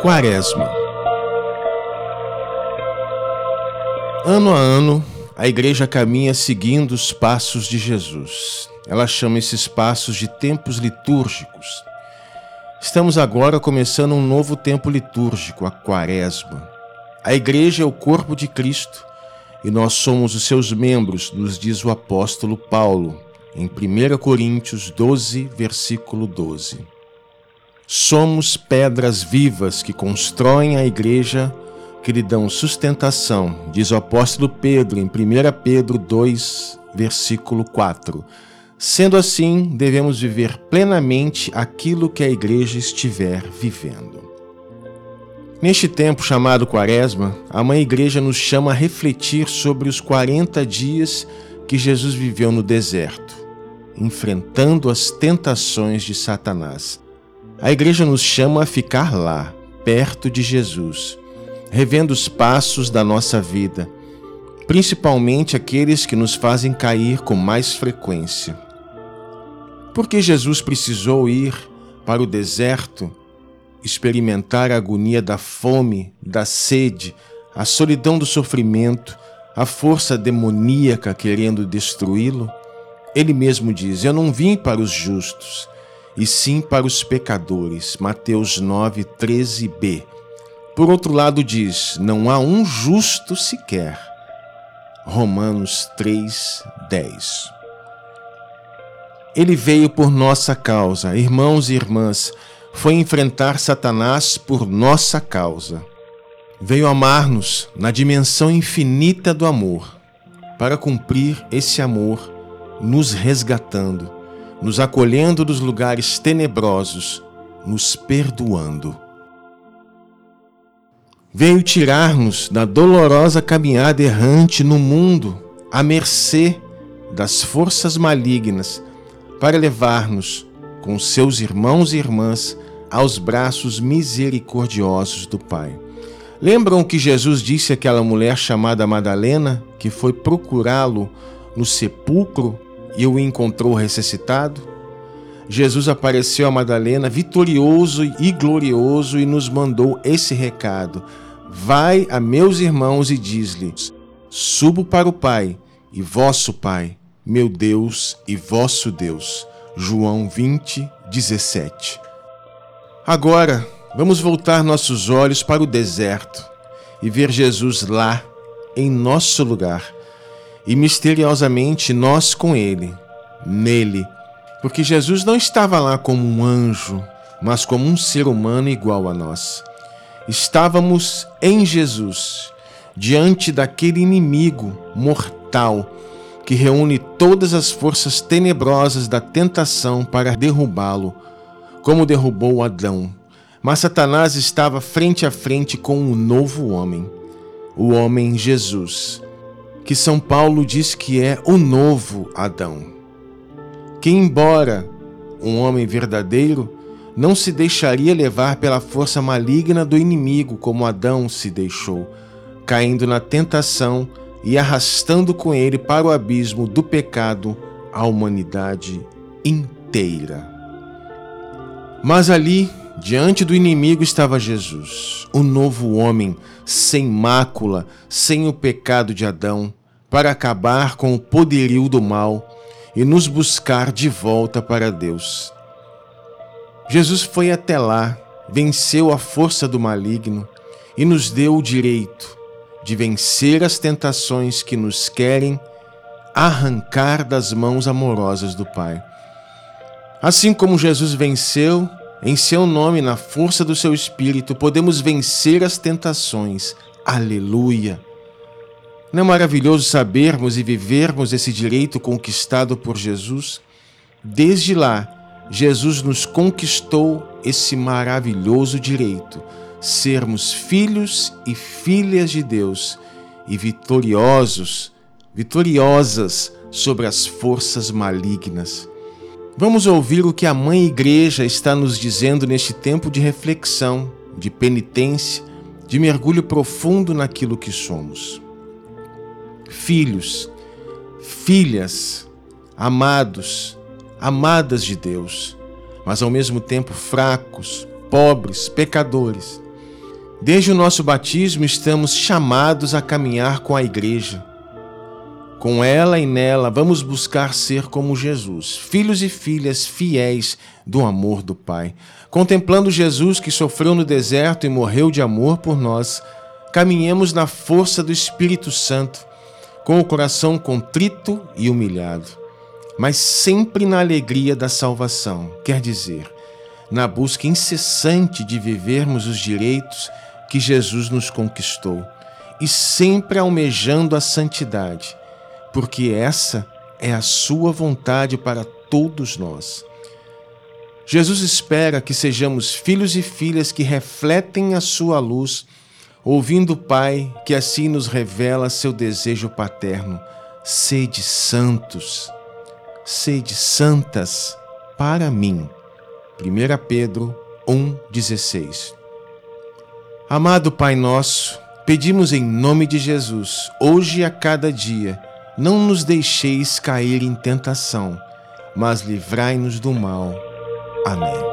Quaresma. Ano a ano, a igreja caminha seguindo os passos de Jesus. Ela chama esses passos de tempos litúrgicos. Estamos agora começando um novo tempo litúrgico, a Quaresma. A igreja é o corpo de Cristo e nós somos os seus membros, nos diz o apóstolo Paulo, em 1 Coríntios 12, versículo 12. Somos pedras vivas que constroem a igreja, que lhe dão sustentação, diz o apóstolo Pedro em 1 Pedro 2, versículo 4. Sendo assim, devemos viver plenamente aquilo que a igreja estiver vivendo. Neste tempo chamado Quaresma, a Mãe Igreja nos chama a refletir sobre os 40 dias que Jesus viveu no deserto, enfrentando as tentações de Satanás. A igreja nos chama a ficar lá, perto de Jesus, revendo os passos da nossa vida, principalmente aqueles que nos fazem cair com mais frequência. Porque Jesus precisou ir para o deserto, experimentar a agonia da fome, da sede, a solidão do sofrimento, a força demoníaca querendo destruí-lo? Ele mesmo diz: Eu não vim para os justos e sim para os pecadores. Mateus 9, 13b. Por outro lado, diz: Não há um justo sequer. Romanos 3, 10. Ele veio por nossa causa, irmãos e irmãs, foi enfrentar Satanás por nossa causa. Veio amar-nos na dimensão infinita do amor, para cumprir esse amor, nos resgatando nos acolhendo dos lugares tenebrosos, nos perdoando. Veio tirar-nos da dolorosa caminhada errante no mundo, à mercê das forças malignas, para levar-nos, com seus irmãos e irmãs, aos braços misericordiosos do Pai. Lembram que Jesus disse àquela mulher chamada Madalena, que foi procurá-lo no sepulcro e o encontrou ressuscitado, Jesus apareceu a Madalena vitorioso e glorioso e nos mandou esse recado: Vai a meus irmãos e diz-lhes: Subo para o Pai e vosso Pai, meu Deus e vosso Deus. João 20, 17. Agora, vamos voltar nossos olhos para o deserto e ver Jesus lá, em nosso lugar e misteriosamente nós com ele, nele, porque Jesus não estava lá como um anjo, mas como um ser humano igual a nós. Estávamos em Jesus, diante daquele inimigo mortal que reúne todas as forças tenebrosas da tentação para derrubá-lo, como derrubou Adão. Mas Satanás estava frente a frente com um novo homem, o homem Jesus que São Paulo diz que é o novo Adão. Que, embora um homem verdadeiro, não se deixaria levar pela força maligna do inimigo como Adão se deixou, caindo na tentação e arrastando com ele para o abismo do pecado a humanidade inteira. Mas ali, diante do inimigo, estava Jesus, o novo homem, sem mácula, sem o pecado de Adão, para acabar com o poderio do mal e nos buscar de volta para Deus. Jesus foi até lá, venceu a força do maligno e nos deu o direito de vencer as tentações que nos querem arrancar das mãos amorosas do Pai. Assim como Jesus venceu, em seu nome, na força do seu Espírito, podemos vencer as tentações. Aleluia! Não é maravilhoso sabermos e vivermos esse direito conquistado por Jesus? Desde lá, Jesus nos conquistou esse maravilhoso direito, sermos filhos e filhas de Deus e vitoriosos, vitoriosas sobre as forças malignas. Vamos ouvir o que a Mãe Igreja está nos dizendo neste tempo de reflexão, de penitência, de mergulho profundo naquilo que somos filhos, filhas, amados, amadas de Deus, mas ao mesmo tempo fracos, pobres, pecadores. Desde o nosso batismo, estamos chamados a caminhar com a Igreja. Com ela e nela, vamos buscar ser como Jesus, filhos e filhas fiéis do amor do Pai. Contemplando Jesus que sofreu no deserto e morreu de amor por nós, caminhemos na força do Espírito Santo, com o coração contrito e humilhado, mas sempre na alegria da salvação, quer dizer, na busca incessante de vivermos os direitos que Jesus nos conquistou e sempre almejando a santidade, porque essa é a sua vontade para todos nós. Jesus espera que sejamos filhos e filhas que refletem a sua luz, ouvindo o Pai que assim nos revela seu desejo paterno: sede santos, sede santas para mim. 1 Pedro 1,16 Amado Pai Nosso, pedimos em nome de Jesus, hoje e a cada dia, não nos deixeis cair em tentação, mas livrai-nos do mal. Amém.